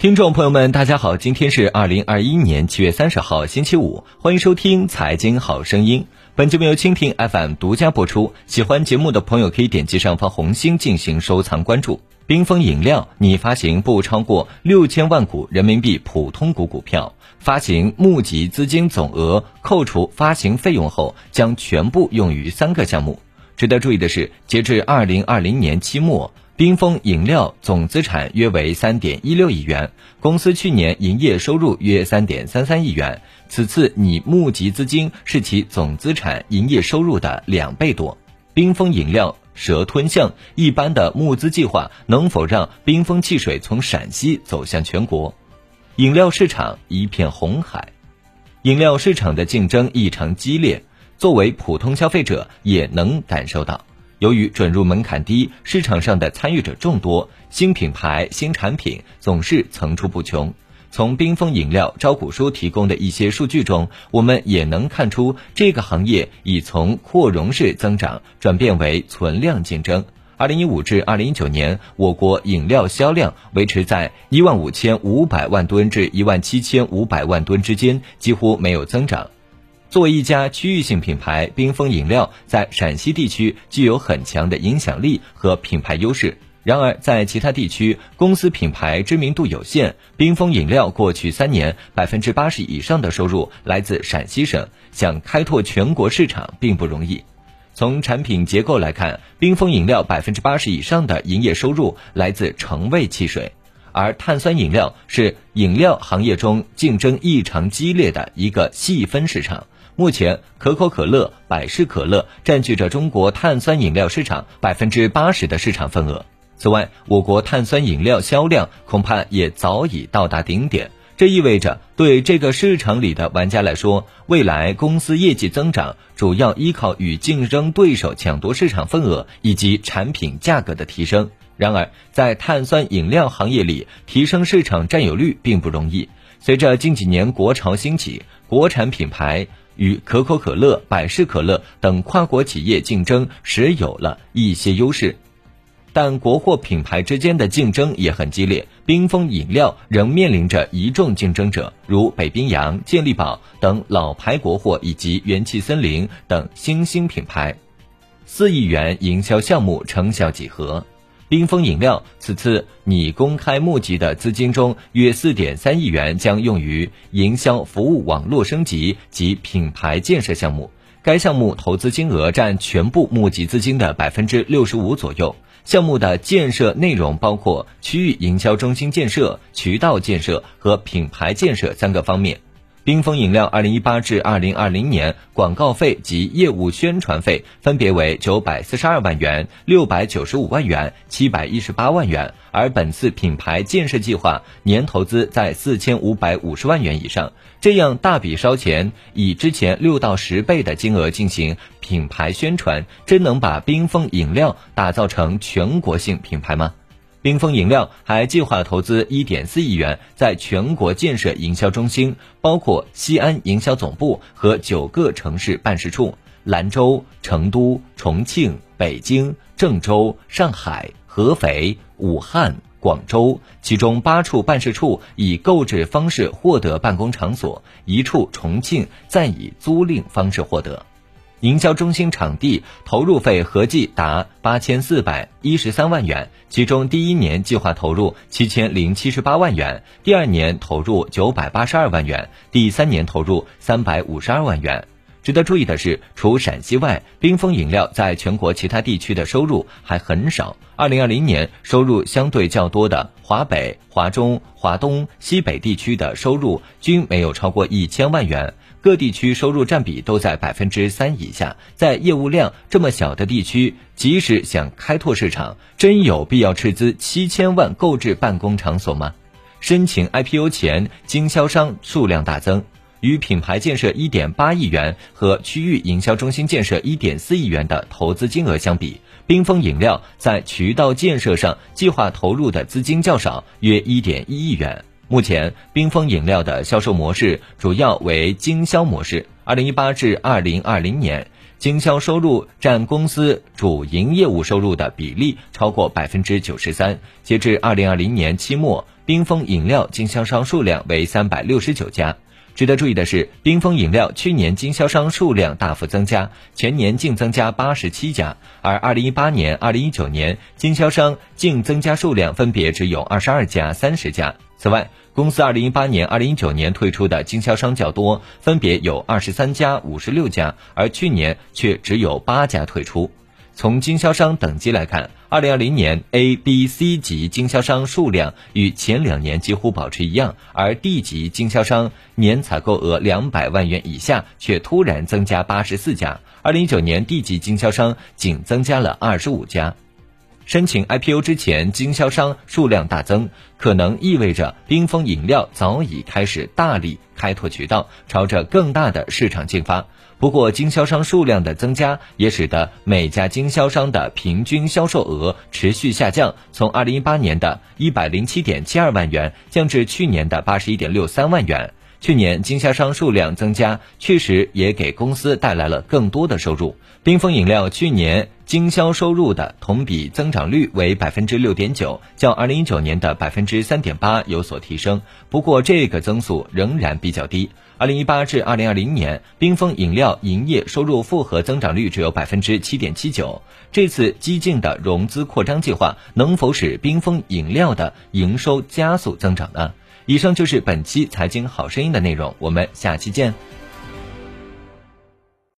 听众朋友们，大家好，今天是二零二一年七月三十号，星期五，欢迎收听《财经好声音》。本节目由蜻蜓 FM 独家播出。喜欢节目的朋友可以点击上方红心进行收藏关注。冰峰饮料拟发行不超过六千万股人民币普通股股票，发行募集资金总额扣除发行费用后，将全部用于三个项目。值得注意的是，截至二零二零年期末。冰峰饮料总资产约为三点一六亿元，公司去年营业收入约三点三三亿元，此次拟募集资金是其总资产营业收入的两倍多。冰峰饮料蛇吞象，一般的募资计划能否让冰峰汽水从陕西走向全国？饮料市场一片红海，饮料市场的竞争异常激烈，作为普通消费者也能感受到。由于准入门槛低，市场上的参与者众多，新品牌、新产品总是层出不穷。从冰峰饮料招股书提供的一些数据中，我们也能看出这个行业已从扩容式增长转变为存量竞争。二零一五至二零一九年，我国饮料销量维持在一万五千五百万吨至一万七千五百万吨之间，几乎没有增长。作为一家区域性品牌，冰峰饮料在陕西地区具有很强的影响力和品牌优势。然而，在其他地区，公司品牌知名度有限。冰峰饮料过去三年百分之八十以上的收入来自陕西省，想开拓全国市场并不容易。从产品结构来看，冰峰饮料百分之八十以上的营业收入来自橙味汽水，而碳酸饮料是饮料行业中竞争异常激烈的一个细分市场。目前，可口可乐、百事可乐占据着中国碳酸饮料市场百分之八十的市场份额。此外，我国碳酸饮料销量恐怕也早已到达顶点。这意味着，对这个市场里的玩家来说，未来公司业绩增长主要依靠与竞争对手抢夺市场份额以及产品价格的提升。然而，在碳酸饮料行业里，提升市场占有率并不容易。随着近几年国潮兴起，国产品牌。与可口可乐、百事可乐等跨国企业竞争时有了一些优势，但国货品牌之间的竞争也很激烈。冰峰饮料仍面临着一众竞争者，如北冰洋、健力宝等老牌国货，以及元气森林等新兴品牌。四亿元营销项目成效几何？冰峰饮料此次拟公开募集的资金中，约四点三亿元将用于营销服务网络升级及品牌建设项目。该项目投资金额占全部募集资金的百分之六十五左右。项目的建设内容包括区域营销中心建设、渠道建设和品牌建设三个方面。冰峰饮料二零一八至二零二零年广告费及业务宣传费分别为九百四十二万元、六百九十五万元、七百一十八万元，而本次品牌建设计划年投资在四千五百五十万元以上。这样大笔烧钱，以之前六到十倍的金额进行品牌宣传，真能把冰峰饮料打造成全国性品牌吗？冰峰饮料还计划投资一点四亿元，在全国建设营销中心，包括西安营销总部和九个城市办事处：兰州、成都、重庆、北京、郑州、上海、合肥、武汉、广州。其中八处办事处以购置方式获得办公场所，一处重庆暂以租赁方式获得。营销中心场地投入费合计达八千四百一十三万元，其中第一年计划投入七千零七十八万元，第二年投入九百八十二万元，第三年投入三百五十二万元。值得注意的是，除陕西外，冰峰饮料在全国其他地区的收入还很少。二零二零年收入相对较多的华北、华中、华东、西北地区的收入均没有超过一千万元。各地区收入占比都在百分之三以下，在业务量这么小的地区，即使想开拓市场，真有必要斥资七千万购置办公场所吗？申请 IPO 前，经销商数量大增，与品牌建设一点八亿元和区域营销中心建设一点四亿元的投资金额相比，冰峰饮料在渠道建设上计划投入的资金较少，约一点一亿元。目前，冰峰饮料的销售模式主要为经销模式。二零一八至二零二零年，经销收入占公司主营业务收入的比例超过百分之九十三。截至二零二零年期末，冰峰饮料经销商数量为三百六十九家。值得注意的是，冰峰饮料去年经销商数量大幅增加，全年净增加八十七家，而二零一八年、二零一九年经销商净增加数量分别只有二十二家、三十家。此外，公司二零一八年、二零一九年退出的经销商较多，分别有二十三家、五十六家，而去年却只有八家退出。从经销商等级来看，二零二零年 A、B、C 级经销商数量与前两年几乎保持一样，而 D 级经销商年采购额两百万元以下却突然增加八十四家。二零一九年 D 级经销商仅增加了二十五家。申请 IPO 之前，经销商数量大增，可能意味着冰峰饮料早已开始大力开拓渠道，朝着更大的市场进发。不过，经销商数量的增加也使得每家经销商的平均销售额持续下降，从2018年的一百零七点七二万元降至去年的八十一点六三万元。去年经销商数量增加，确实也给公司带来了更多的收入。冰峰饮料去年经销收入的同比增长率为百分之六点九，较二零一九年的百分之三点八有所提升。不过，这个增速仍然比较低。二零一八至二零二零年，冰峰饮料营业收入复合增长率只有百分之七点七九。这次激进的融资扩张计划能否使冰峰饮料的营收加速增长呢？以上就是本期财经好声音的内容，我们下期见。